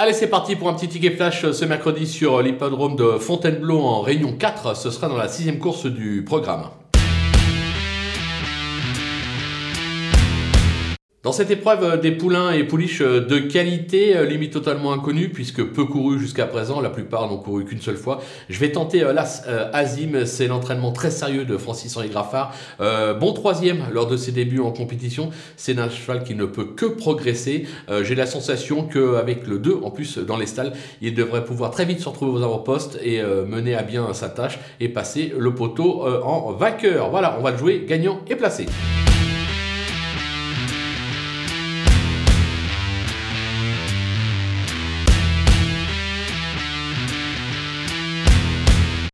Allez, c'est parti pour un petit ticket flash euh, ce mercredi sur l'hippodrome de Fontainebleau en Réunion 4. Ce sera dans la sixième course du programme. Dans cette épreuve, euh, des poulains et pouliches euh, de qualité, euh, limite totalement inconnue, puisque peu couru jusqu'à présent, la plupart n'ont couru qu'une seule fois. Je vais tenter l'As Azim, c'est l'entraînement très sérieux de Francis-Henri Graffard. bon troisième lors de ses débuts en compétition, c'est un cheval qui ne peut que progresser. J'ai la sensation qu'avec le 2, en plus dans les stalles, il devrait pouvoir très vite se retrouver aux avant-postes et mener à bien sa tâche et passer le poteau en vainqueur. Voilà, on va le jouer gagnant et placé.